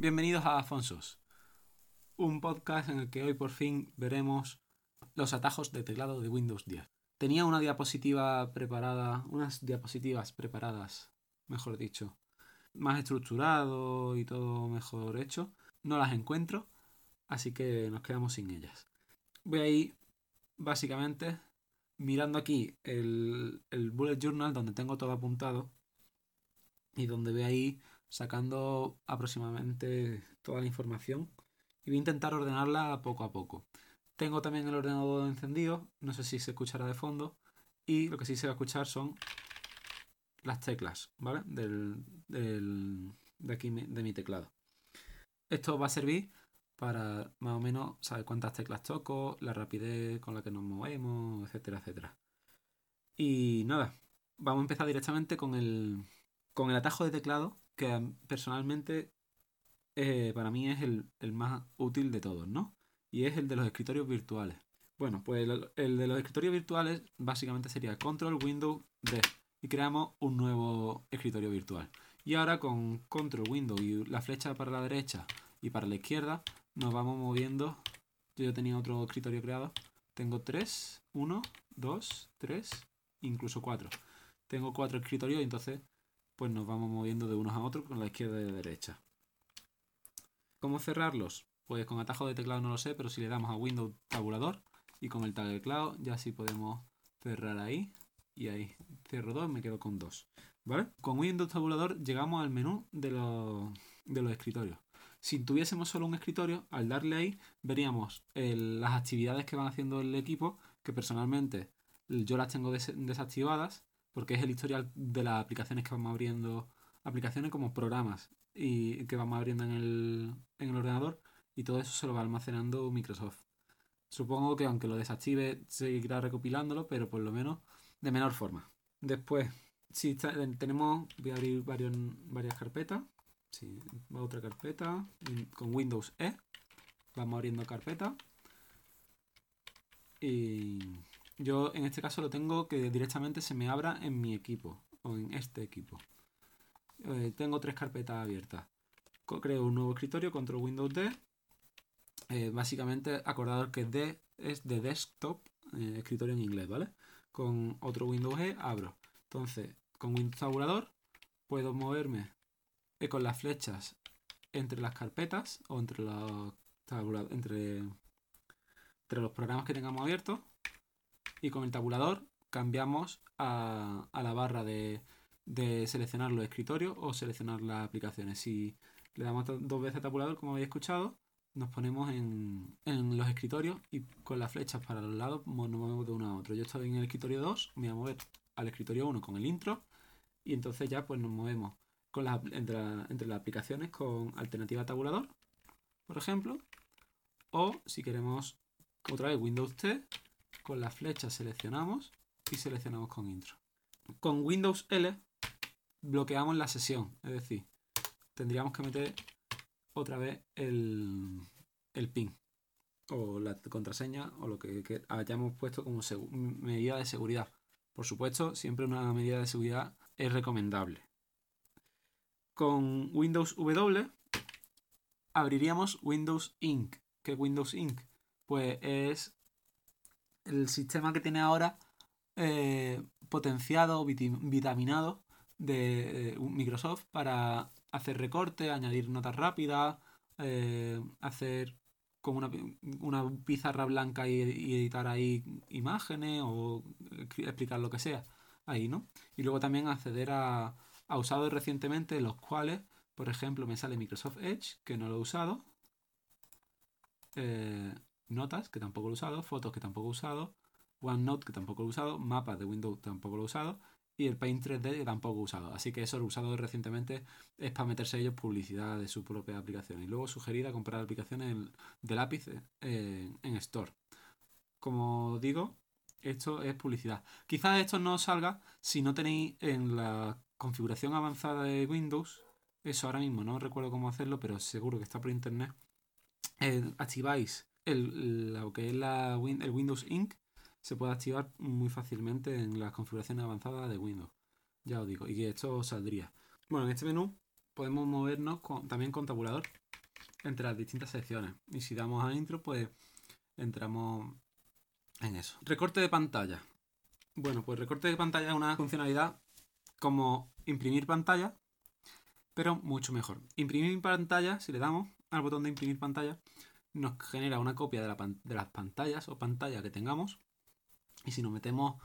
Bienvenidos a Afonsos, un podcast en el que hoy por fin veremos los atajos de teclado de Windows 10. Tenía una diapositiva preparada, unas diapositivas preparadas, mejor dicho, más estructurado y todo mejor hecho. No las encuentro, así que nos quedamos sin ellas. Voy a ir básicamente mirando aquí el, el bullet journal donde tengo todo apuntado y donde voy a ir sacando aproximadamente toda la información y voy a intentar ordenarla poco a poco. Tengo también el ordenador encendido, no sé si se escuchará de fondo y lo que sí se va a escuchar son las teclas, ¿vale? Del, de aquí de mi teclado. Esto va a servir para más o menos saber cuántas teclas toco, la rapidez con la que nos movemos, etcétera, etcétera. Y nada, vamos a empezar directamente con el, con el atajo de teclado que personalmente eh, para mí es el, más útil de todos, ¿no? Y es el de los escritorios virtuales. Bueno, pues el, de los escritorios virtuales básicamente sería Control Windows D y creamos un nuevo escritorio virtual. Y ahora con Control Windows y la flecha para la derecha y para la izquierda nos vamos moviendo. Yo ya tenía otro escritorio creado. Tengo tres, uno, dos, tres, incluso cuatro. Tengo cuatro escritorios y entonces pues nos vamos moviendo de unos a otros con la izquierda y la derecha. ¿Cómo cerrarlos? Pues con atajo de teclado no lo sé, pero si le damos a Windows tabulador y con el teclado ya sí podemos cerrar ahí y ahí. Cierro dos, me quedo con dos. ¿Vale? Con Windows tabulador llegamos al menú de los, de los escritorios. Si tuviésemos solo un escritorio, al darle ahí veríamos las actividades que van haciendo el equipo, que personalmente yo las tengo desactivadas porque es el historial de las aplicaciones que vamos abriendo, aplicaciones como programas y que vamos abriendo en el, en el ordenador y todo eso se lo va almacenando Microsoft. Supongo que aunque lo desactive seguirá recopilándolo, pero por lo menos de menor forma. Después, si tenemos, voy a abrir varias carpetas. Sí, otra carpeta con Windows E. Vamos abriendo carpeta. Y yo en este caso lo tengo que directamente se me abra en mi equipo o en este equipo. Eh, tengo tres carpetas abiertas. Creo un nuevo escritorio, control Windows D. Eh, básicamente acordador que D es de desktop, eh, escritorio en inglés, ¿vale? Con otro Windows E abro. Entonces, con Windows tabulador puedo moverme con las flechas entre las carpetas o entre, entre los programas que tengamos abiertos y con el tabulador cambiamos a, la barra de, seleccionar los escritorios o seleccionar las aplicaciones. Si le damos dos veces tabulador, como habéis escuchado, nos ponemos en, los escritorios y con las flechas para los lados nos movemos de uno a otro. Yo estoy en el escritorio 2, me voy a mover al escritorio 1 con el intro y entonces ya pues nos movemos con entre, entre las aplicaciones con alternativa tabulador, por ejemplo, o si queremos otra vez Windows T, con la flecha seleccionamos y seleccionamos con intro. Con Windows L bloqueamos la sesión, es decir, tendríamos que meter otra vez el, el PIN o la contraseña o lo que, hayamos puesto como medida de seguridad. Por supuesto, siempre una medida de seguridad es recomendable. Con Windows W abriríamos Windows Inc. ¿Qué Windows Inc? Pues es el sistema que tiene ahora eh, potenciado, vitaminado de eh, Microsoft para hacer recortes, añadir notas rápidas, eh, hacer como una, pizarra blanca y, editar ahí imágenes o explicar lo que sea ahí, ¿no? Y luego también acceder a, a usados recientemente, los cuales, por ejemplo, me sale Microsoft Edge, que no lo he usado, notas, que tampoco lo he usado, fotos, que tampoco he usado, OneNote, que tampoco lo he usado, mapas de Windows, tampoco lo he usado, y el Paint 3D, que tampoco he usado. Así que eso lo he usado recientemente, es para meterse ellos publicidad de su propia aplicación. Y luego sugerir a comprar aplicaciones de lápiz eh, en Store. Como digo, esto es publicidad. Quizás esto no salga si no tenéis en la configuración avanzada de Windows, eso ahora mismo no recuerdo cómo hacerlo, pero seguro que está por internet. Eh, activáis el, lo que es el Windows Inc. se puede activar muy fácilmente en las configuraciones avanzadas de Windows. Ya os digo, y que esto saldría. Bueno, en este menú podemos movernos también con tabulador entre las distintas secciones. Y si damos a intro, pues entramos en eso. Recorte de pantalla. Bueno, pues recorte de pantalla es una funcionalidad como imprimir pantalla, pero mucho mejor. Imprimir pantalla, si le damos al botón de imprimir pantalla, nos genera una copia de, las pantallas o pantalla que tengamos. Y si nos metemos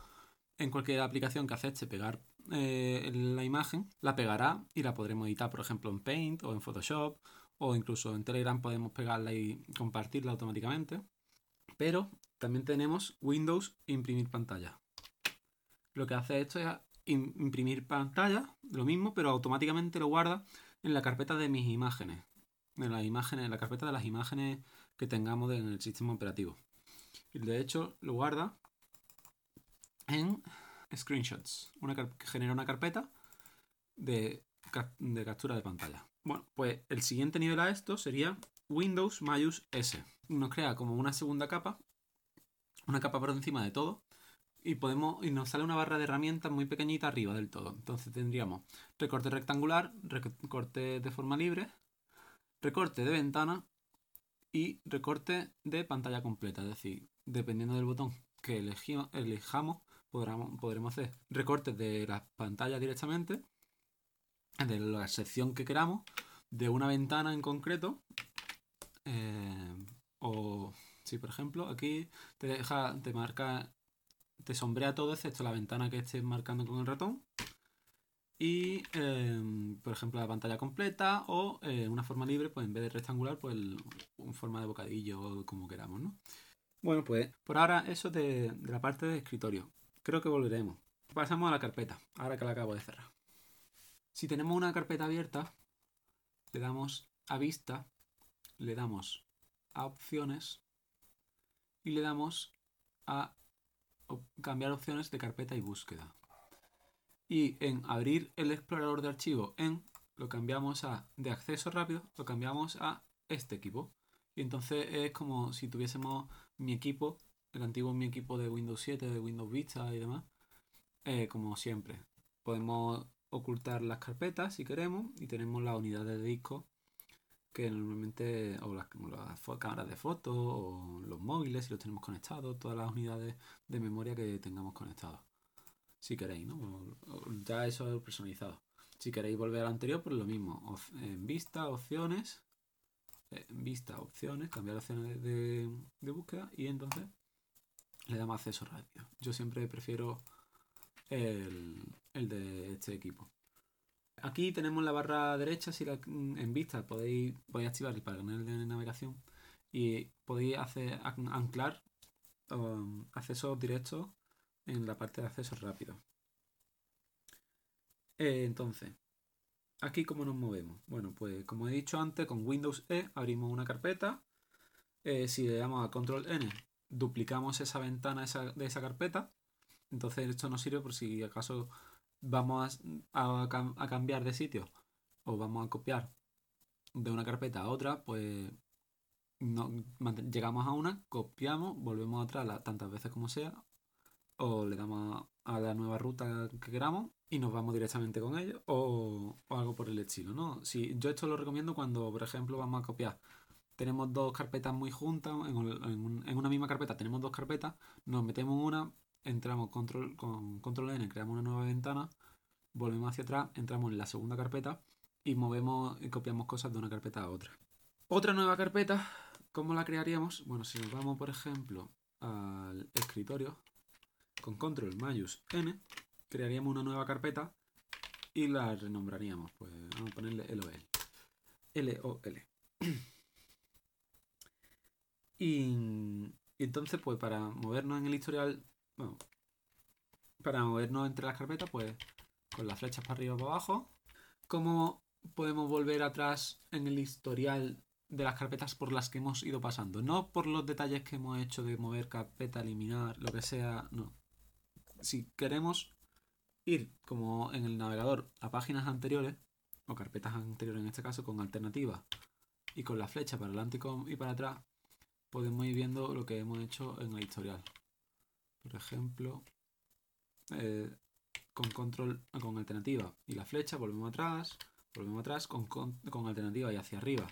en cualquier aplicación que acepte pegar eh, la imagen, la pegará y la podremos editar, por ejemplo, en Paint o en Photoshop o incluso en Telegram podemos pegarla y compartirla automáticamente. Pero también tenemos Windows imprimir pantalla. Lo que hace esto es imprimir pantalla, lo mismo, pero automáticamente lo guarda en la carpeta de mis imágenes. En las imágenes, en la carpeta de las imágenes que tengamos en el sistema operativo. Y de hecho lo guarda en screenshots, que genera una carpeta de, de captura de pantalla. Bueno, pues el siguiente nivel a esto sería Windows Mayus S. Nos crea como una segunda capa, una capa por encima de todo, y podemos y nos sale una barra de herramientas muy pequeñita arriba del todo. Entonces tendríamos recorte rectangular, recorte de forma libre, recorte de ventana y recorte de pantalla completa. Es decir, dependiendo del botón que elijamos, podremos, hacer recortes de la pantalla directamente, de la sección que queramos, de una ventana en concreto. Eh, o si por ejemplo aquí te deja, te marca te sombrea todo excepto la ventana que estés marcando con el ratón. Y, em, por ejemplo, la pantalla completa o eh, una forma libre, pues en vez de rectangular, pues en forma de bocadillo, como queramos, ¿no? Bueno, pues por ahora eso de, de la parte de escritorio. Creo que volveremos. Pasamos a la carpeta, ahora que la acabo de cerrar. Si tenemos una carpeta abierta, le damos a vista, le damos a opciones y le damos a cambiar opciones de carpeta y búsqueda. Y en abrir el explorador de archivo en lo cambiamos a de acceso rápido, lo cambiamos a este equipo. Y entonces es como si tuviésemos mi equipo, el antiguo mi equipo de Windows 7, de Windows Vista y demás, eh, como siempre. Podemos ocultar las carpetas si queremos y tenemos las unidades de disco que normalmente, o las, cámaras de fotos, o los móviles, si los tenemos conectados, todas las unidades de memoria que tengamos conectados. Si queréis, ¿no? ya eso es personalizado. Si queréis volver al anterior, pues lo mismo. En vista, opciones. Vista, opciones, cambiar opciones de, de búsqueda y entonces le damos acceso rápido. Yo siempre prefiero el, el de este equipo. Aquí tenemos la barra derecha, si la, mm, en vista podéis, podéis activar el panel de navegación y podéis hacer anclar um, accesos directos en la parte de acceso rápido. Eh, entonces, aquí cómo nos movemos. Bueno, pues como he dicho antes, con Windows E abrimos una carpeta. Eh, si le damos a Control N, duplicamos esa ventana de esa carpeta. Entonces esto nos sirve por si acaso vamos a, cambiar de sitio o vamos a copiar de una carpeta a otra, pues no, llegamos a una, copiamos, volvemos a otra tantas veces como sea, o le damos a, la nueva ruta que queramos y nos vamos directamente con ello, o, algo por el estilo, ¿no? Si, yo esto lo recomiendo cuando, por ejemplo, vamos a copiar. Tenemos dos carpetas muy juntas, en, una misma carpeta tenemos dos carpetas, nos metemos una, entramos control, con control N, creamos una nueva ventana, volvemos hacia atrás, entramos en la segunda carpeta y movemos y copiamos cosas de una carpeta a otra. Otra nueva carpeta, ¿cómo la crearíamos? Bueno, si nos vamos, por ejemplo, al escritorio, con control mayus N, crearíamos una nueva carpeta y la renombraríamos. Pues vamos a ponerle LOL. L-O-L. y, y entonces, pues para movernos en el historial bueno, para movernos entre las carpetas, pues con las flechas para arriba o para abajo. ¿Cómo podemos volver atrás en el historial de las carpetas por las que hemos ido pasando? No por los detalles que hemos hecho de mover carpeta, eliminar, lo que sea, no. Si queremos ir como en el navegador a páginas anteriores, o carpetas anteriores en este caso, con alternativa y con la flecha para adelante y para atrás, podemos ir viendo lo que hemos hecho en el historial. Por ejemplo, eh, con control, con alternativa y la flecha, volvemos atrás, volvemos atrás con, con, con alternativa y hacia arriba.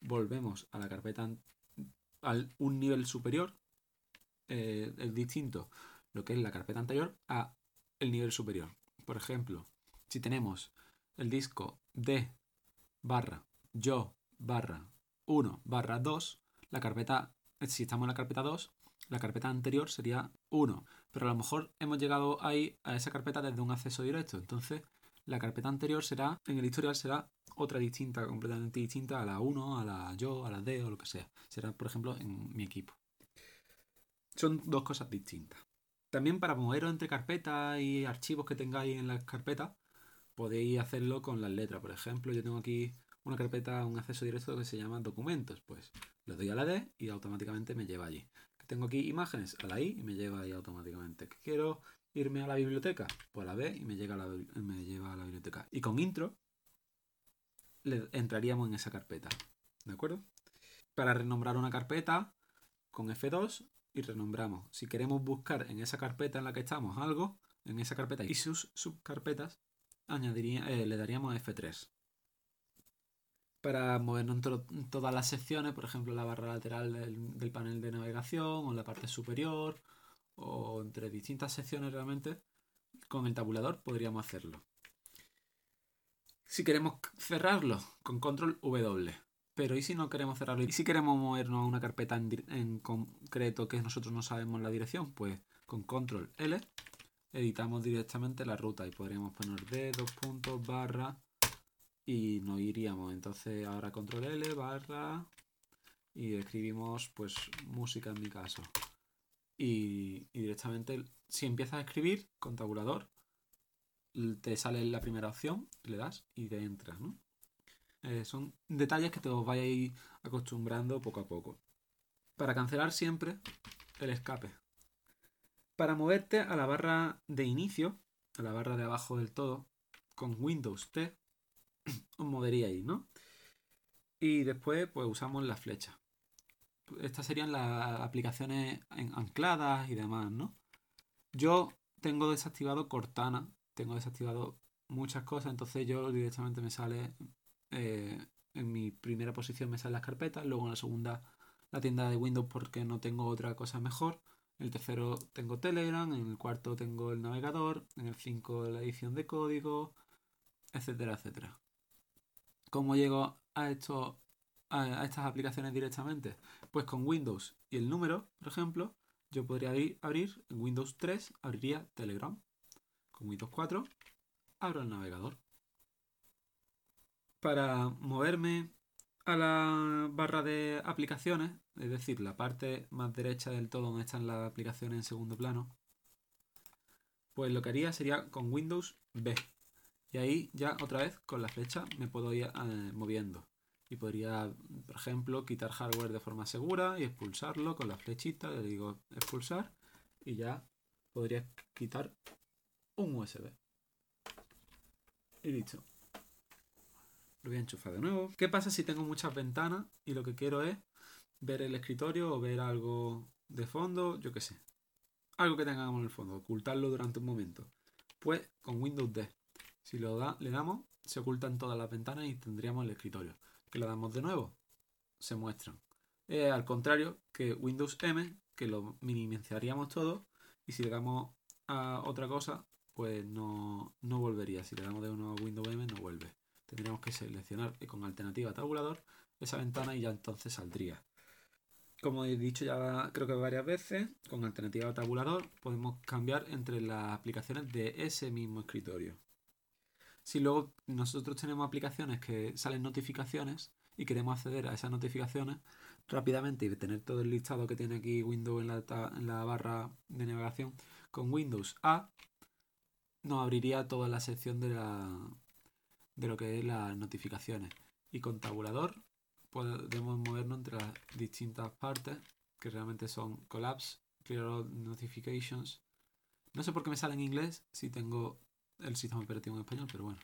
Volvemos a la carpeta al un nivel superior, eh, es distinto lo que es la carpeta anterior a el nivel superior. Por ejemplo, si tenemos el disco D barra yo barra 1 barra 2, la carpeta, si estamos en la carpeta 2, la carpeta anterior sería 1, pero a lo mejor hemos llegado ahí a esa carpeta desde un acceso directo, entonces la carpeta anterior será, en el historial será otra distinta, completamente distinta a la 1, a la yo, a la D o lo que sea. Será, por ejemplo, en mi equipo. Son dos cosas distintas. También para moveros entre carpetas y archivos que tengáis en las carpetas, podéis hacerlo con las letras. Por ejemplo, yo tengo aquí una carpeta, un acceso directo que se llama documentos. Pues le doy a la D y automáticamente me lleva allí. Tengo aquí imágenes a la I y me lleva ahí automáticamente. Quiero irme a la biblioteca, pues la B y me, llega me lleva a la biblioteca. Y con intro le entraríamos en esa carpeta. ¿De acuerdo? Para renombrar una carpeta, con F2 y renombramos. Si queremos buscar en esa carpeta en la que estamos algo, en esa carpeta y sus subcarpetas, añadiría, eh, le daríamos F3. Para movernos en todas las secciones, por ejemplo, la barra lateral del, panel de navegación o la parte superior, o entre distintas secciones realmente, con el tabulador podríamos hacerlo. Si queremos cerrarlo, con control W. Pero ¿y si no queremos cerrarlo? ¿Y si queremos movernos a una carpeta en, concreto que nosotros no sabemos la dirección? Pues con control L editamos directamente la ruta y podríamos poner D, dos puntos, barra y nos iríamos. Entonces ahora control L, barra y escribimos pues música en mi caso. Y, y directamente si empiezas a escribir con tabulador te sale la primera opción, le das y te entras, ¿no? Eh, son detalles que te os vais acostumbrando poco a poco. Para cancelar siempre el escape. Para moverte a la barra de inicio, a la barra de abajo del todo, con Windows T, os moveríais, ¿no? Y después, pues usamos la flecha. Estas serían las aplicaciones ancladas y demás, ¿no? Yo tengo desactivado Cortana, tengo desactivado muchas cosas, entonces yo directamente me sale eh, en mi primera posición me salen las carpetas, luego en la segunda la tienda de Windows porque no tengo otra cosa mejor, en el tercero tengo Telegram, en el cuarto tengo el navegador, en el 5 la edición de código, etcétera, etcétera. ¿Cómo llego a, esto, a, estas aplicaciones directamente? Pues con Windows y el número, por ejemplo, yo podría abrir, abrir Windows 3, abriría Telegram. Con Windows 4, abro el navegador para moverme a la barra de aplicaciones, es decir, la parte más derecha del todo donde están las aplicaciones en segundo plano, pues lo que haría sería con Windows B. Y ahí ya otra vez con la flecha me puedo ir eh, moviendo. Y podría, por ejemplo, quitar hardware de forma segura y expulsarlo con la flechita, le digo expulsar y ya podría quitar un USB. Y listo. Lo voy a enchufar de nuevo. ¿Qué pasa si tengo muchas ventanas y lo que quiero es ver el escritorio o ver algo de fondo? Yo qué sé. Algo que tengamos en el fondo, ocultarlo durante un momento. Pues con Windows D. Si lo da, le damos, se ocultan todas las ventanas y tendríamos el escritorio. Que lo damos de nuevo, se muestran. al contrario que Windows M, que lo minimizaríamos todo. Y si le damos a otra cosa, pues no, no volvería. Si le damos de nuevo a Windows M, no vuelve tendríamos que seleccionar con alternativa tabulador esa ventana y ya entonces saldría. Como he dicho ya creo que varias veces, con alternativa tabulador podemos cambiar entre las aplicaciones de ese mismo escritorio. Si luego nosotros tenemos aplicaciones que salen notificaciones y queremos acceder a esas notificaciones rápidamente y tener todo el listado que tiene aquí Windows en la, en la barra de navegación, con Windows A nos abriría toda la sección de la, de lo que es las notificaciones. Y con tabulador podemos movernos entre las distintas partes que realmente son collapse, clear all notifications. No sé por qué me sale en inglés si tengo el sistema operativo en español, pero bueno.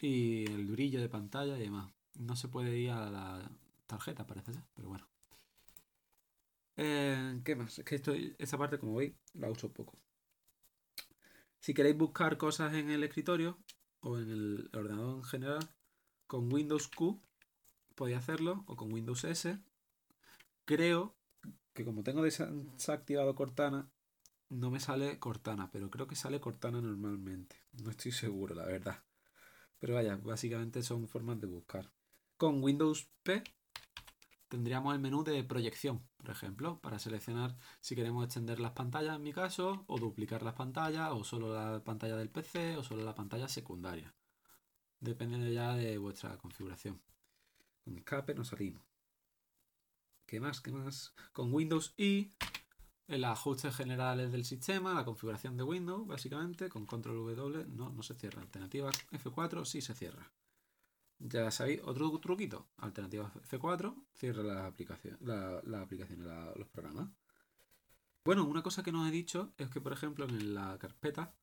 Y el brillo de pantalla y demás. No se puede ir a la tarjeta, parece ser, pero bueno. Eh, ¿Qué más? Es que estoy, esa parte, como veis, la uso poco. Si queréis buscar cosas en el escritorio, o en el ordenador en general, con Windows Q podía hacerlo, o con Windows S. Creo que como tengo desactivado Cortana, no me sale Cortana, pero creo que sale Cortana normalmente. No estoy seguro, la verdad. Pero vaya, básicamente son formas de buscar. Con Windows P tendríamos el menú de proyección, por ejemplo, para seleccionar si queremos extender las pantallas en mi caso, o duplicar las pantallas, o solo la pantalla del PC, o solo la pantalla secundaria. Depende ya de vuestra configuración. Con escape nos salimos. ¿Qué más? ¿Qué más? Con Windows I, el ajuste generales del sistema, la configuración de Windows, básicamente, con control W, no, no se cierra. Alternativa F4 sí se cierra. Ya sabéis, otro truquito. Alternativa F4, cierra la aplicación, la, aplicación, los programas. Bueno, una cosa que no he dicho es que, por ejemplo, en la carpeta,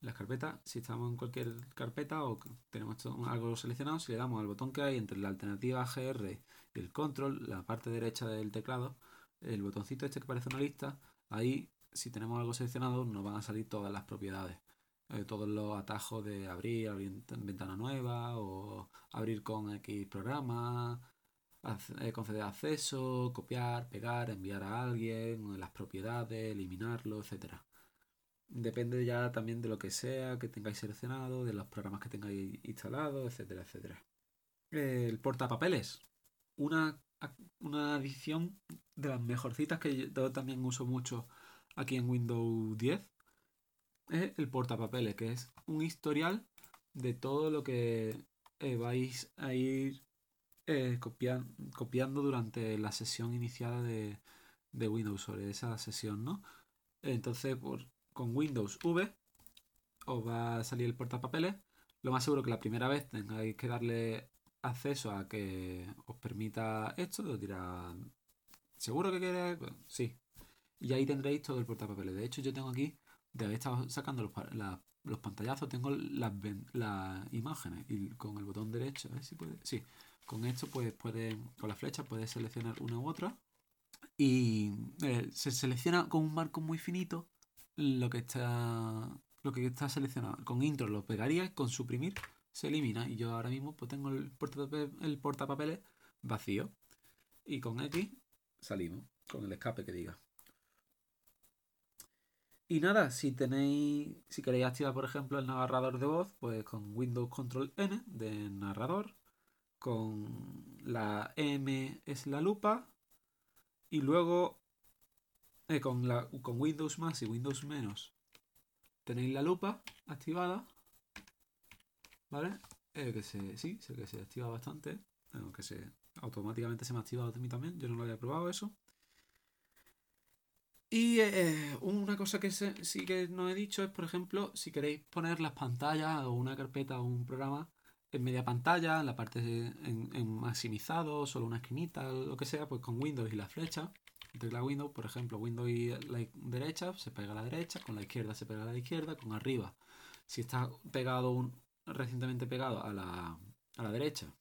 las carpetas, si estamos en cualquier carpeta o tenemos algo seleccionado, si le damos al botón que hay entre la alternativa GR y el control, la parte derecha del teclado, el botoncito este que parece una lista, ahí si tenemos algo seleccionado nos van a salir todas las propiedades. Eh, todos los atajos de abrir, abrir ventana nueva o abrir con X programa, eh, conceder acceso, copiar, pegar, enviar a alguien, las propiedades, eliminarlo, etcétera. Depende ya también de lo que sea que tengáis seleccionado, de los programas que tengáis instalados, etcétera, etcétera. El portapapeles. Una, una adición de las mejorcitas que yo también uso mucho aquí en Windows 10 es el portapapeles, que es un historial de todo lo que eh, vais a ir eh, copiando durante la sesión iniciada de, Windows, sobre esa sesión, ¿no? Entonces, por, con Windows V os va a salir el portapapeles. Lo más seguro que la primera vez tengáis que darle acceso a que os permita esto. Os dirá, ¿seguro que queréis? sí. Y ahí tendréis todo el portapapeles. De hecho, yo tengo aquí de haber estado sacando los, los pantallazos, tengo las, imágenes y con el botón derecho, a ver si puede, sí, con esto pues puede, con la flecha puedes seleccionar una u otra y eh, se selecciona con un marco muy finito lo que está lo que está seleccionado. Con intro lo pegaría con suprimir se elimina y yo ahora mismo pues tengo el portapapeles, el portapapeles vacío y con X salimos con el escape que diga. Y nada, si tenéis, si queréis activar, por ejemplo, el narrador de voz, pues con Windows Control N de narrador, con la M es la lupa, y luego eh, con, la, con Windows más y Windows menos tenéis la lupa activada, ¿vale? Que se, sí, sé que se activa bastante, aunque se automáticamente se me ha activado a mí también, yo no lo había probado eso. Y eh, una cosa que sí que no he dicho es, por ejemplo, si queréis poner las pantallas o una carpeta o un programa en media pantalla, en la parte en, maximizado, solo una esquinita, lo que sea, pues con Windows y la flecha, la Windows, por ejemplo, Windows y la derecha se pega a la derecha, con la izquierda se pega a la izquierda, con arriba. Si está pegado recientemente pegado a la, a la derecha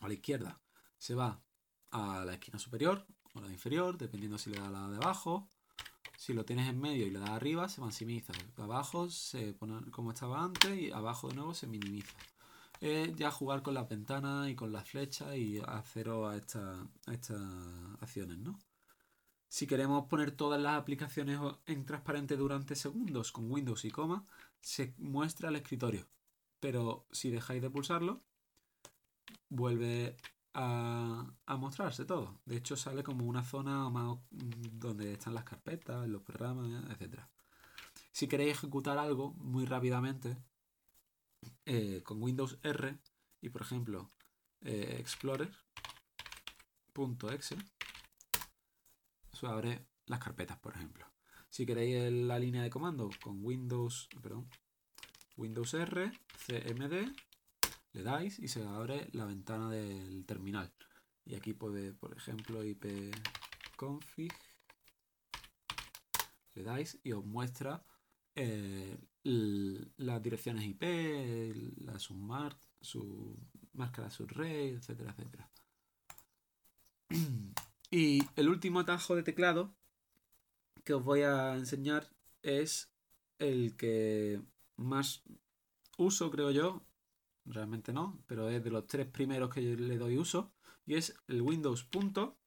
o a la izquierda, se va a la esquina superior o a la inferior, dependiendo si le da la de abajo si lo tienes en medio y le das arriba, se maximiza. Abajo se pone como estaba antes y abajo de nuevo se minimiza. Es ya jugar con las ventanas y con las flechas y hacer a, estas acciones, ¿no? Si queremos poner todas las aplicaciones en transparente durante segundos con Windows y coma, se muestra el escritorio. Pero si dejáis de pulsarlo, vuelve a, mostrarse todo. De hecho, sale como una zona más mm, donde están las carpetas, los programas, etc. Si queréis ejecutar algo muy rápidamente, eh, con Windows R y por ejemplo eh, Explorer.exe, eso abre las carpetas, por ejemplo. Si queréis la línea de comando con Windows, perdón, Windows R, CMD, le dais y se abre la ventana del terminal. Y aquí puede, por ejemplo, ipconfig, le dais y os muestra eh, las direcciones IP, la submar, su máscara subrey, etcétera, etcétera. Y el último atajo de teclado que os voy a enseñar es el que más uso, creo yo. Realmente no, pero es de los tres primeros que le doy uso. Y es el Windows punto,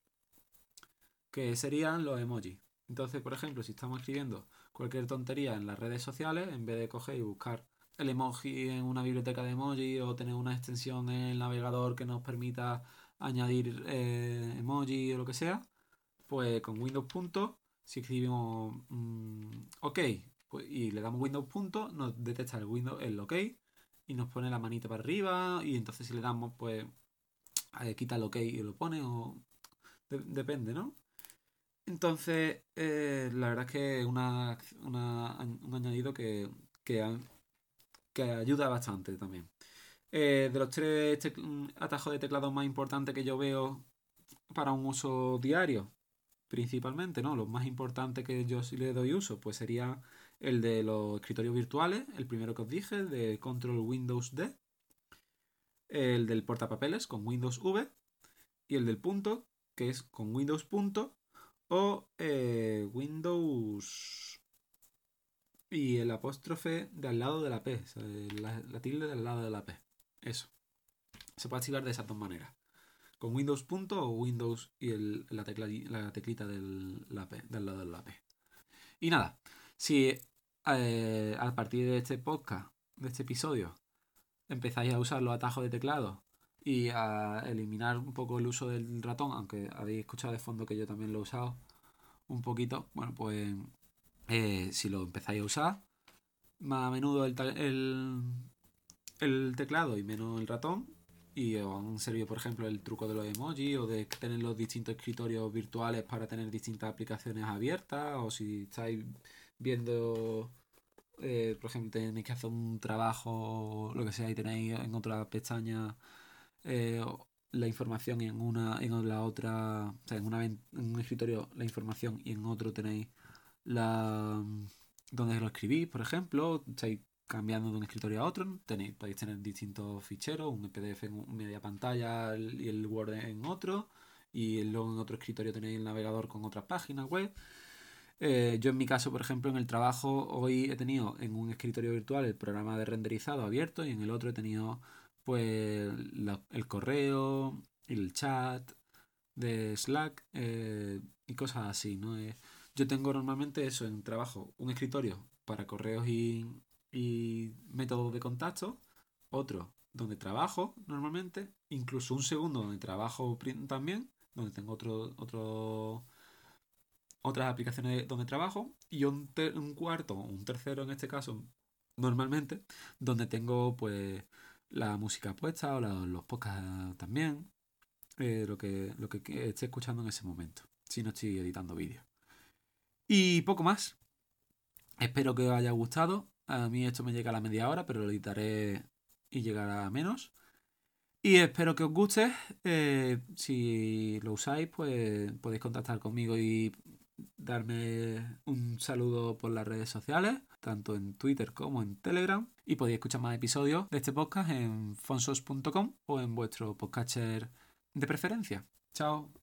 que serían los emojis. Entonces, por ejemplo, si estamos escribiendo cualquier tontería en las redes sociales, en vez de coger y buscar el emoji en una biblioteca de emoji o tener una extensión en el navegador que nos permita añadir eh, emoji o lo que sea, pues con Windows punto, si escribimos mm, OK pues, y le damos Windows punto, nos detecta el Windows el OK y nos pone la manita para arriba y entonces si le damos pues quita el OK y lo pone o depende, ¿no? Entonces, eh, la verdad es que es una, un añadido que, que, que, ayuda bastante también. Eh, de los tres atajos de teclado más importantes que yo veo para un uso diario, principalmente, ¿no? Los más importantes que yo sí le doy uso, pues sería el de los escritorios virtuales, el primero que os dije, de Control Windows D, el del portapapeles con Windows V y el del punto, que es con Windows punto o eh, Windows y el apóstrofe de al lado de la P, la, tilde del lado de la P. Eso. Se puede activar de esas dos maneras. Con Windows punto o Windows y la, tecla, la teclita del, la P, del lado de la P. Y nada, si eh, a partir de este podcast, de este episodio, empezáis a usar los atajos de teclado y a eliminar un poco el uso del ratón, aunque habéis escuchado de fondo que yo también lo he usado un poquito, bueno, pues eh, si lo empezáis a usar más a menudo el, el, teclado y menos el ratón, y os han servido, por ejemplo, el truco de los emojis o de tener los distintos escritorios virtuales para tener distintas aplicaciones abiertas, o si estáis viendo eh, por ejemplo, tenéis que hacer un trabajo, lo que sea, y tenéis en otra pestaña eh, la información y en una en la otra, o sea, en, una, en un escritorio la información y en otro tenéis la donde lo escribís, por ejemplo, estáis cambiando de un escritorio a otro, tenéis, podéis tener distintos ficheros, un PDF en media pantalla y el Word en otro, y luego en otro escritorio tenéis el navegador con otras páginas web. Eh, yo en mi caso, por ejemplo, en el trabajo hoy he tenido en un escritorio virtual el programa de renderizado abierto y en el otro he tenido pues el correo, el chat de Slack eh, y cosas así, ¿no? Eh, yo tengo normalmente eso en trabajo, un escritorio para correos y, y métodos de contacto, otro donde trabajo normalmente, incluso un segundo donde trabajo también, donde tengo otro, otro otras aplicaciones donde trabajo y un, un cuarto, un tercero en este caso, normalmente, donde tengo pues la música puesta o los podcasts también, eh, lo, que, lo que esté escuchando en ese momento, si no estoy editando vídeos. Y poco más. Espero que os haya gustado. A mí esto me llega a la media hora, pero lo editaré y llegará a menos. Y espero que os guste. Eh, si lo usáis, pues podéis contactar conmigo y darme un saludo por las redes sociales, tanto en Twitter como en Telegram. Y podéis escuchar más episodios de este podcast en fonsos.com o en vuestro podcaster de preferencia. Chao.